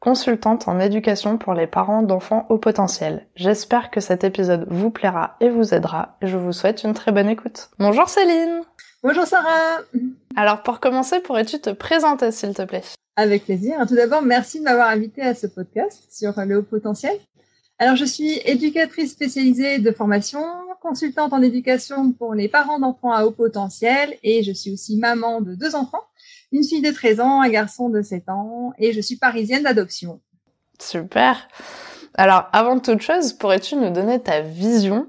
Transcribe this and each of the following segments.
consultante en éducation pour les parents d'enfants au potentiel. J'espère que cet épisode vous plaira et vous aidera je vous souhaite une très bonne écoute. Bonjour Céline Bonjour Sarah Alors pour commencer, pourrais-tu te présenter s'il te plaît? Avec plaisir. Tout d'abord, merci de m'avoir invité à ce podcast sur le haut potentiel. Alors je suis éducatrice spécialisée de formation, consultante en éducation pour les parents d'enfants à haut potentiel et je suis aussi maman de deux enfants une fille de 13 ans, un garçon de 7 ans, et je suis parisienne d'adoption. Super. Alors, avant toute chose, pourrais-tu nous donner ta vision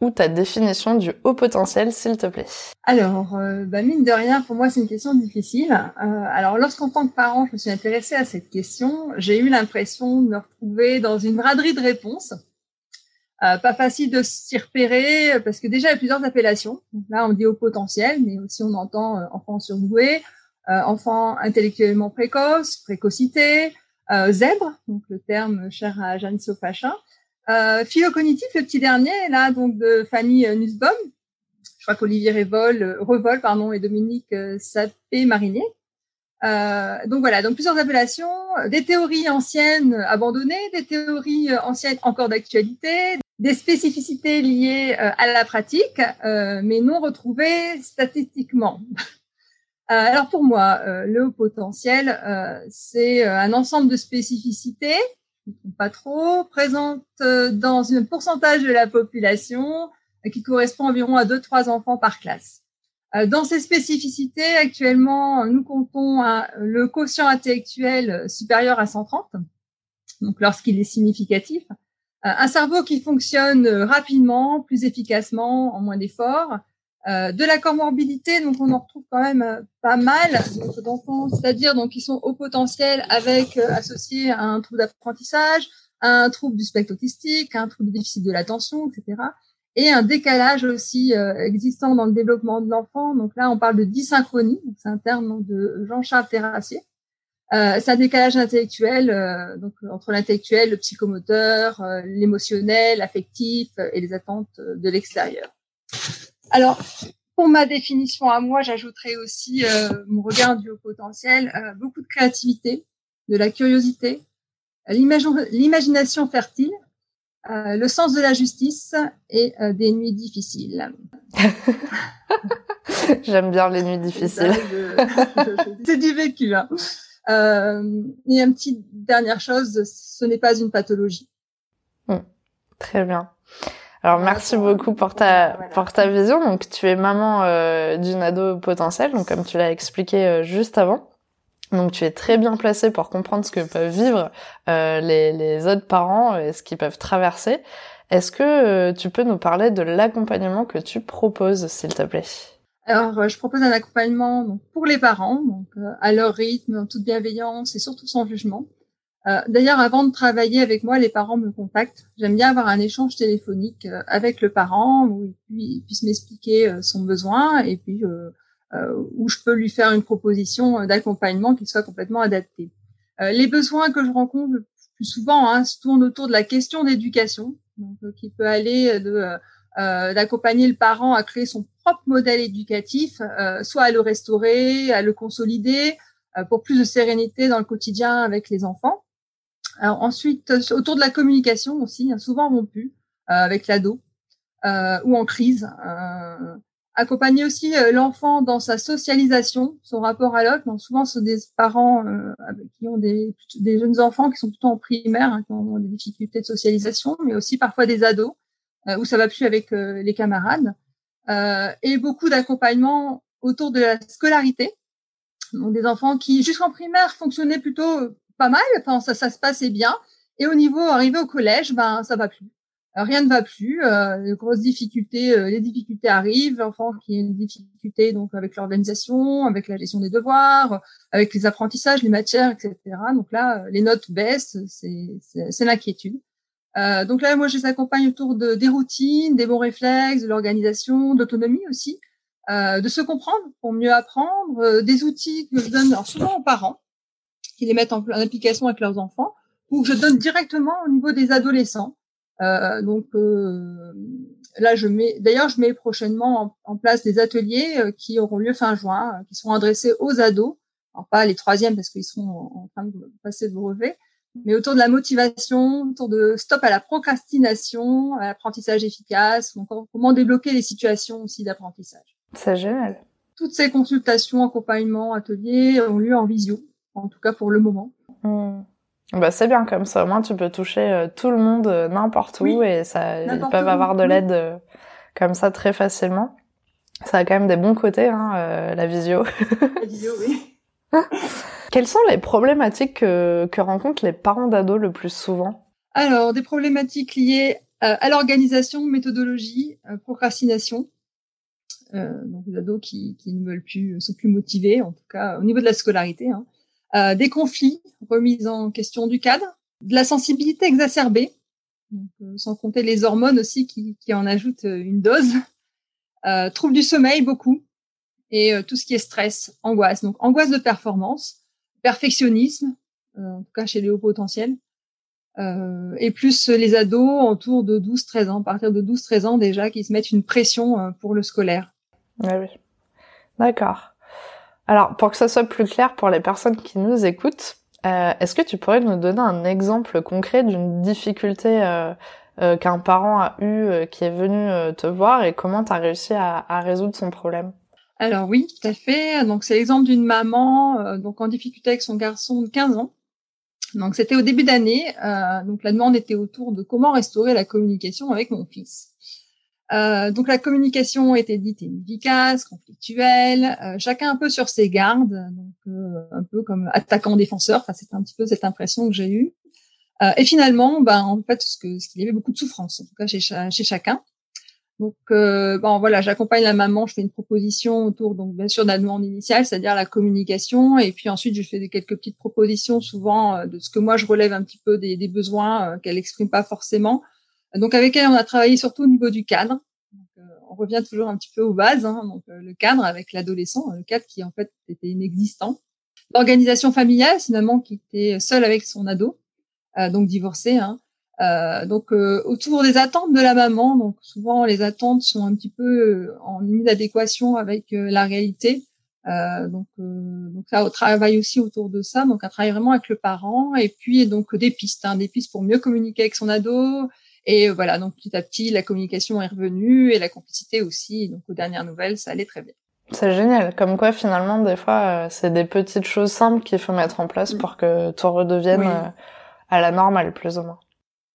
ou ta définition du haut potentiel, s'il te plaît? Alors, euh, bah, mine de rien, pour moi, c'est une question difficile. Euh, alors, lorsqu'en tant que parent, je me suis intéressée à cette question, j'ai eu l'impression de me retrouver dans une braderie de réponses. Euh, pas facile de s'y repérer parce que déjà il y a plusieurs appellations. là, on dit haut potentiel, mais aussi on entend enfant surdoué, enfant intellectuellement précoce, précocité, euh, zèbre, donc le terme cher à Jeanne Sofachin, euh, philo-cognitif, le petit dernier, là, donc de Fanny Nussbaum. Je crois qu'Olivier Revol, Revol pardon, et Dominique Sapé-Marinier. Euh, donc voilà, donc plusieurs appellations, des théories anciennes abandonnées, des théories anciennes encore d'actualité, des spécificités liées à la pratique, euh, mais non retrouvées statistiquement. Euh, alors pour moi, euh, le haut potentiel, euh, c'est un ensemble de spécificités, pas trop, présentes dans un pourcentage de la population qui correspond environ à 2-3 enfants par classe. Dans ces spécificités, actuellement, nous comptons le quotient intellectuel supérieur à 130, donc lorsqu'il est significatif, un cerveau qui fonctionne rapidement, plus efficacement, en moins d'efforts, euh, de la comorbidité, donc on en retrouve quand même euh, pas mal d'enfants, c'est-à-dire donc ils sont au potentiel avec euh, associé à un trouble d'apprentissage, un trouble du spectre autistique, un trouble de déficit de l'attention, etc. Et un décalage aussi existant dans le développement de l'enfant. Donc là, on parle de dysynchronie, c'est un terme de Jean-Charles Terrassier. c'est un décalage intellectuel, donc entre l'intellectuel, le psychomoteur, l'émotionnel, l'affectif et les attentes de l'extérieur. Alors, pour ma définition à moi, j'ajouterais aussi euh, mon regard du haut potentiel, euh, beaucoup de créativité, de la curiosité, l'imagination fertile, euh, le sens de la justice et des nuits difficiles. J'aime bien les nuits difficiles. C'est du vécu. Hein. et une petite dernière chose, ce n'est pas une pathologie. Hmm. Très bien. Alors merci beaucoup pour ta pour ta vision. Donc tu es maman euh, d'une ado potentielle, donc comme tu l'as expliqué euh, juste avant. Donc tu es très bien placée pour comprendre ce que peuvent vivre euh, les, les autres parents et ce qu'ils peuvent traverser. Est-ce que tu peux nous parler de l'accompagnement que tu proposes, s'il te plaît? Alors je propose un accompagnement donc, pour les parents, donc à leur rythme, en toute bienveillance et surtout sans jugement. Euh, d'ailleurs, avant de travailler avec moi, les parents me contactent. J'aime bien avoir un échange téléphonique euh, avec le parent où il, puisse m'expliquer euh, son besoin et puis où je peux lui faire une proposition d'accompagnement qui soit complètement adaptée. les besoins que je rencontre le plus souvent hein, se tournent autour de la question d'éducation, qui peut aller de d'accompagner le parent à créer son propre modèle éducatif, soit à le restaurer, à le consolider, pour plus de sérénité dans le quotidien avec les enfants. Ensuite, euh, autour de la communication aussi, hein, souvent rompue euh, avec l'ado euh, ou en crise. accompagner aussi l'enfant dans sa socialisation, son rapport à l'autre. souvent, ce sont des parents qui ont des, des, jeunes enfants qui sont plutôt en primaire, hein, qui ont des difficultés de socialisation, mais aussi parfois des ados où ça va plus avec les camarades. et beaucoup d'accompagnement autour de la scolarité. Donc des enfants qui jusqu'en primaire fonctionnaient plutôt pas mal, enfin ça, ça se passait bien. Et au niveau arrivé au collège, ben ça va plus. Euh, rien ne va plus. Euh, grosses difficultés, euh, les difficultés arrivent. L'enfant qui a une difficulté donc avec l'organisation, avec la gestion des devoirs, avec les apprentissages, les matières, etc. Donc là, les notes baissent, c'est l'inquiétude. Euh, donc là, moi, je les accompagne autour de, des routines, des bons réflexes, de l'organisation, d'autonomie aussi, euh, de se comprendre pour mieux apprendre, euh, des outils que je donne alors souvent aux parents qui les mettent en, application avec leurs enfants, ou que je donne directement au niveau des adolescents. Euh, donc euh, là, je mets, d'ailleurs, je mets prochainement en, place des ateliers euh, qui auront lieu fin juin, qui seront adressés aux ados, alors pas les troisièmes parce qu'ils sont en train de passer le brevet, mais autour de la motivation, autour de stop à la procrastination, à l'apprentissage efficace, ou encore comment débloquer les situations aussi d'apprentissage. C'est génial. Toutes ces consultations, accompagnements, ateliers ont lieu en visio, en tout cas pour le moment. Hmm. Bah c'est bien comme ça, au moins tu peux toucher euh, tout le monde euh, n'importe où et ça ils peuvent avoir de l'aide euh, comme ça très facilement. Ça a quand même des bons côtés, hein, la visio. La visio, oui. Quelles sont les problématiques que, que rencontrent les parents d'ados le plus souvent? Alors, des problématiques liées à l'organisation, méthodologie, procrastination. Donc les ados qui, qui ne veulent plus, sont plus motivés, en tout cas au niveau de la scolarité. Hein. Euh, des conflits, remise en question du cadre, de la sensibilité exacerbée, euh, sans compter les hormones aussi qui, qui en ajoutent une dose, euh, troubles du sommeil beaucoup, et tout ce qui est stress, angoisse. Donc angoisse de performance, perfectionnisme, en tout cas chez les hauts potentiels, euh, et plus les ados autour de 12-13 ans, à partir de 12-13 ans déjà, qui se mettent une pression pour le scolaire. Ah oui. D'accord. Alors, pour que ça soit plus clair pour les personnes qui nous écoutent, euh, est-ce que tu pourrais nous donner un exemple concret d'une difficulté euh, euh, qu'un parent a eu qui est venu te voir et comment tu as réussi à, à, résoudre son problème? Alors oui, tout à fait. Donc c'est l'exemple d'une maman donc en difficulté avec son garçon de 15 ans. Donc c'était au début d'année. donc la demande était autour de comment restaurer la communication avec mon fils. Euh, donc la communication était dite inefficace, conflictuelle, euh, chacun un peu sur ses gardes, donc euh, un peu comme attaquant-défenseur. Enfin, c'est un petit peu cette impression que j'ai eue. et finalement, ben en fait, ce que ce qu'il y avait beaucoup de souffrance, en tout cas chez, chacun. Donc bon voilà, j'accompagne la maman, je fais une proposition autour donc bien sûr de la demande initiale, c'est-à-dire la communication, et puis ensuite je fais quelques petites propositions, souvent de ce que moi je relève un petit peu des, des besoins qu'elle exprime pas forcément donc avec elle, on a travaillé surtout au niveau du cadre. Donc, euh, on revient toujours un petit peu aux bases, hein, donc euh, le cadre avec l'adolescent, le cadre qui en fait était inexistant. L'organisation familiale, maman qui était seule avec son ado, euh, donc divorcée. Hein. donc autour des attentes de la maman, donc souvent les attentes sont un petit peu en inadéquation avec la réalité. Euh, donc, euh, donc là, on travaille aussi autour de ça, donc un travail vraiment avec le parent, et puis donc des pistes, hein, des pistes pour mieux communiquer avec son ado, et euh, voilà, donc petit à petit, la communication est revenue et la complicité aussi. Donc aux dernières nouvelles, ça allait très bien. C'est génial. Comme quoi, finalement, des fois, euh, c'est des petites choses simples qu'il faut mettre en place pour que tout redevienne euh, à la normale, plus ou moins.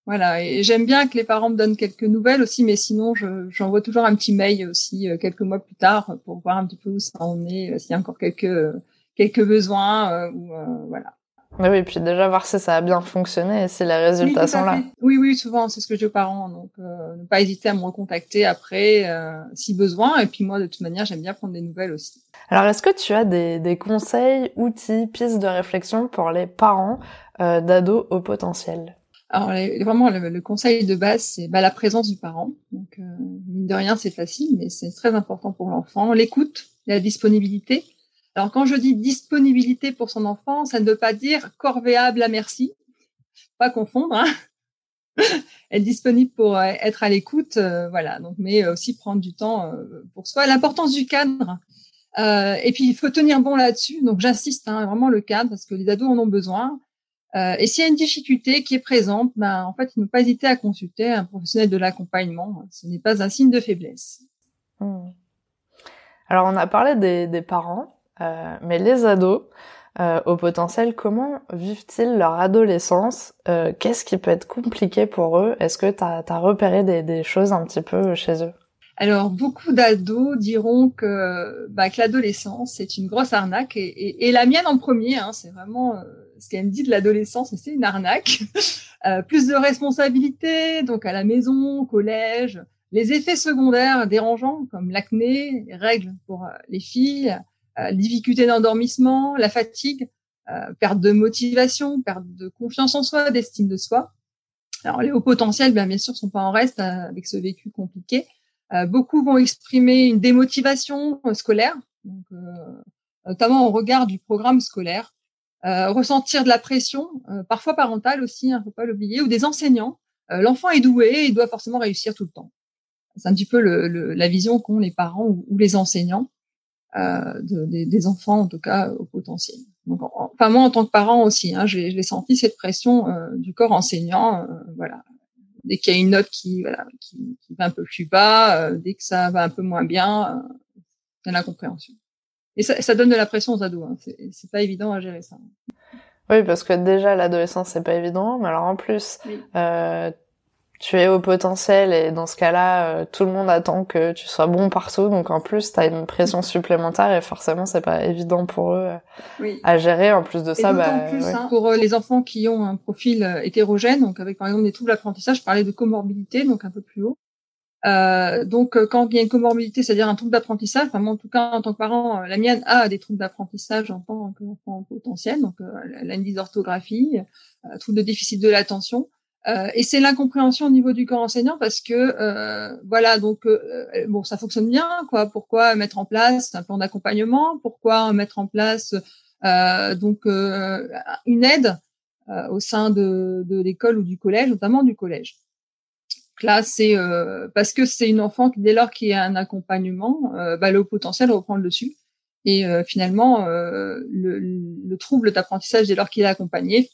Voilà, et j'aime bien que les parents me donnent quelques nouvelles aussi, mais sinon, j'envoie toujours un petit mail aussi quelques mois plus tard pour voir un petit peu où ça en est, s'il y a encore quelques quelques besoins ou voilà. Oui, et puis déjà voir si ça a bien fonctionné et si les résultats sont là. Oui, oui, souvent c'est ce que je dis aux parents. Donc, euh, ne pas hésiter à me recontacter après euh, si besoin. Et puis moi, de toute manière, j'aime bien prendre des nouvelles aussi. Alors, est-ce que tu as des, des, conseils, outils, pistes de réflexion pour les parents euh, d'ados au potentiel? Alors vraiment le, conseil de base c'est bah, la présence du parent. Donc euh, mine de rien c'est facile mais c'est très important pour l'enfant. L'écoute, la disponibilité, alors quand je dis disponibilité pour son enfant, ça ne veut pas dire corvéable à merci, pas confondre. Hein être disponible pour euh, être à l'écoute, euh, voilà. Donc, mais aussi prendre du temps euh, pour soi. L'importance du cadre. et puis il faut tenir bon là-dessus. Donc j'insiste hein, vraiment le cadre parce que les ados en ont besoin. et s'il y a une difficulté qui est présente, ben en fait il ne faut pas hésiter à consulter un professionnel de l'accompagnement. Ce n'est pas un signe de faiblesse. Mmh. Alors on a parlé des, des parents. Euh, mais les ados, euh, au potentiel, comment vivent-ils leur adolescence? Euh, Qu'est-ce qui peut être compliqué pour eux? Est-ce que tu as, repéré des, des, choses un petit peu chez eux? Alors, beaucoup d'ados diront que, bah, que l'adolescence, c'est une grosse arnaque, et, et, et, la mienne en premier, hein, c'est vraiment ce qu'elle me dit de l'adolescence, c'est une arnaque. plus de responsabilités, donc à la maison, collège, les effets secondaires dérangeants, comme l'acné, les règles pour les filles, euh, difficulté d'endormissement, la fatigue, euh, perte de motivation, perte de confiance en soi, d'estime de soi. Alors les hauts potentiels, bien, bien sûr, sont pas en reste avec ce vécu compliqué. beaucoup vont exprimer une démotivation scolaire, donc, notamment au regard du programme scolaire. ressentir de la pression, parfois parentale aussi, hein, faut pas l'oublier, ou des enseignants. L'enfant est doué, il doit forcément réussir tout le temps. C'est un petit peu le, la vision qu'ont les parents ou, les enseignants euh, de, des, enfants, en tout cas au potentiel. Donc, enfin moi en tant que parent aussi, hein, j'ai senti cette pression euh, du corps enseignant. Euh, voilà, dès qu'il y a une note qui, voilà, qui, qui, va un peu plus bas, euh, dès que ça va un peu moins bien, euh, il y a l'incompréhension. Et ça, ça, donne de la pression aux ados. Hein. C'est pas évident à gérer ça. Oui, parce que déjà l'adolescence c'est pas évident, mais alors en plus, euh, tu es au potentiel et dans ce cas-là, euh, tout le monde attend que tu sois bon partout. Donc en plus, tu as une pression supplémentaire et forcément, c'est pas évident pour eux euh, à gérer. En plus de ça, bah, plus, hein, pour euh, les enfants qui ont un profil hétérogène, donc avec par exemple des troubles d'apprentissage, je parlais de comorbidité, donc un peu plus haut. Euh, donc quand il y a une comorbidité, c'est-à-dire un trouble d'apprentissage, enfin moi en tout cas en tant que parent, la mienne a des troubles d'apprentissage en tant qu'enfant potentiel, donc elle a une dysorthographie, trouble de déficit de l'attention. Euh, et c'est l'incompréhension au niveau du corps enseignant parce que euh, voilà donc euh, bon ça fonctionne bien quoi. Pourquoi mettre en place un plan d'accompagnement? Pourquoi mettre en place donc une aide au sein de, de l'école ou du collège notamment du collège? Là c'est parce que c'est une enfant qui dès lors qu'il y a un accompagnement bah, le potentiel reprend le dessus. Et finalement le, le trouble d'apprentissage dès lors qu'il est accompagné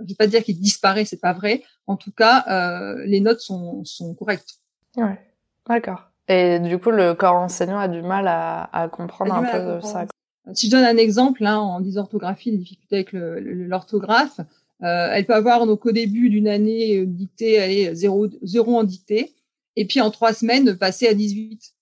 je vais pas dire qu'il disparaît, c'est pas vrai. En tout cas, euh, les notes sont, sont correctes. Ouais, d'accord. Et du coup, le corps enseignant a du mal à, à comprendre un peu ça. Si je donne un exemple, hein, en dysorthographie, les difficultés avec l'orthographe, euh, elle peut avoir donc au début d'une année euh, dictée, allez, zéro, zéro en dictée, et puis en trois semaines passer à 18.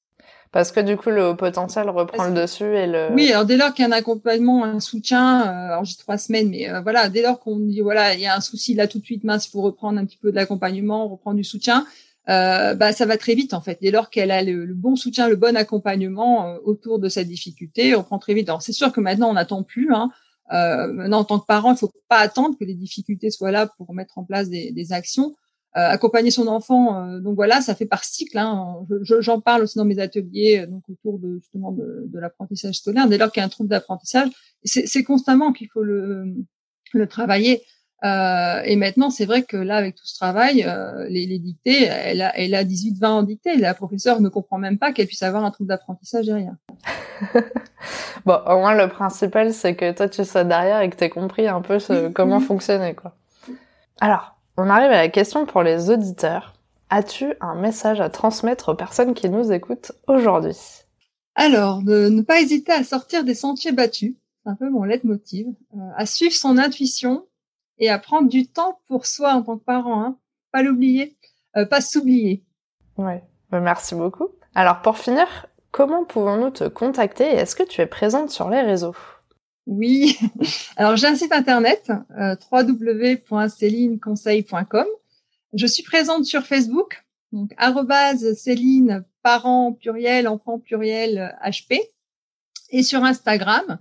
Parce que du coup, le potentiel reprend le dessus et le. Oui, alors dès lors qu'il y a un accompagnement, un soutien, euh, alors j'ai trois semaines, mais euh, voilà, dès lors qu'on dit voilà, il y a un souci là tout de suite, mince, il faut reprendre un petit peu de l'accompagnement, reprendre du soutien, euh, bah ça va très vite en fait. Dès lors qu'elle a le, bon soutien, le bon accompagnement euh, autour de cette difficulté, on prend très vite. Alors c'est sûr que maintenant on n'attend plus. Hein. maintenant en tant que parent, il faut pas attendre que les difficultés soient là pour mettre en place des, des actions. Euh, accompagner son enfant. Euh, donc voilà, ça fait par cycle. Hein. J'en parle aussi dans mes ateliers, euh, donc autour de justement de, de l'apprentissage scolaire. Dès lors qu'il y a un trouble d'apprentissage, c'est constamment qu'il faut le, le travailler. Euh, et maintenant, c'est vrai que là, avec tout ce travail, euh, les, les, dictées, elle a, elle a 18-20 en dictée. La professeure ne comprend même pas qu'elle puisse avoir un trouble d'apprentissage derrière. bon, au moins, le principal, c'est que toi, tu sois derrière et que tu aies compris un peu ce, comment fonctionner, quoi. Alors, on arrive à la question pour les auditeurs. As-tu un message à transmettre aux personnes qui nous écoutent aujourd'hui? Alors, de ne pas hésiter à sortir des sentiers battus, c'est un peu mon leitmotiv, euh, à suivre son intuition et à prendre du temps pour soi en tant que parent, hein. pas l'oublier, euh, pas s'oublier. Ouais, bah, merci beaucoup. Alors pour finir, comment pouvons-nous te contacter? Et est-ce que tu es présente sur les réseaux? Oui. Alors j'ai un site internet euh, www.célineconseil.com. Je suis présente sur Facebook, donc Céline parent pluriel enfant pluriel HP, et sur Instagram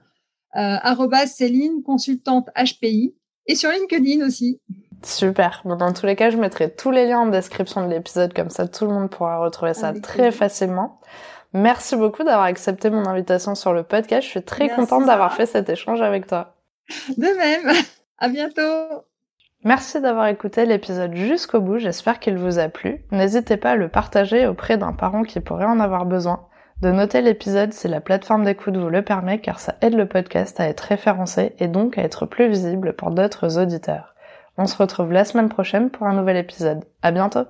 euh, Céline consultante HPI, et sur LinkedIn aussi. Super. Bon, dans tous les cas, je mettrai tous les liens en description de l'épisode, comme ça tout le monde pourra retrouver ça très facilement. Merci beaucoup d'avoir accepté mon invitation sur le podcast. Je suis très contente d'avoir fait cet échange avec toi. De même. À bientôt. Merci d'avoir écouté l'épisode jusqu'au bout. J'espère qu'il vous a plu. N'hésitez pas à le partager auprès d'un parent qui pourrait en avoir besoin. De noter l'épisode si la plateforme d'écoute vous le permet car ça aide le podcast à être référencé et donc à être plus visible pour d'autres auditeurs. On se retrouve la semaine prochaine pour un nouvel épisode. À bientôt!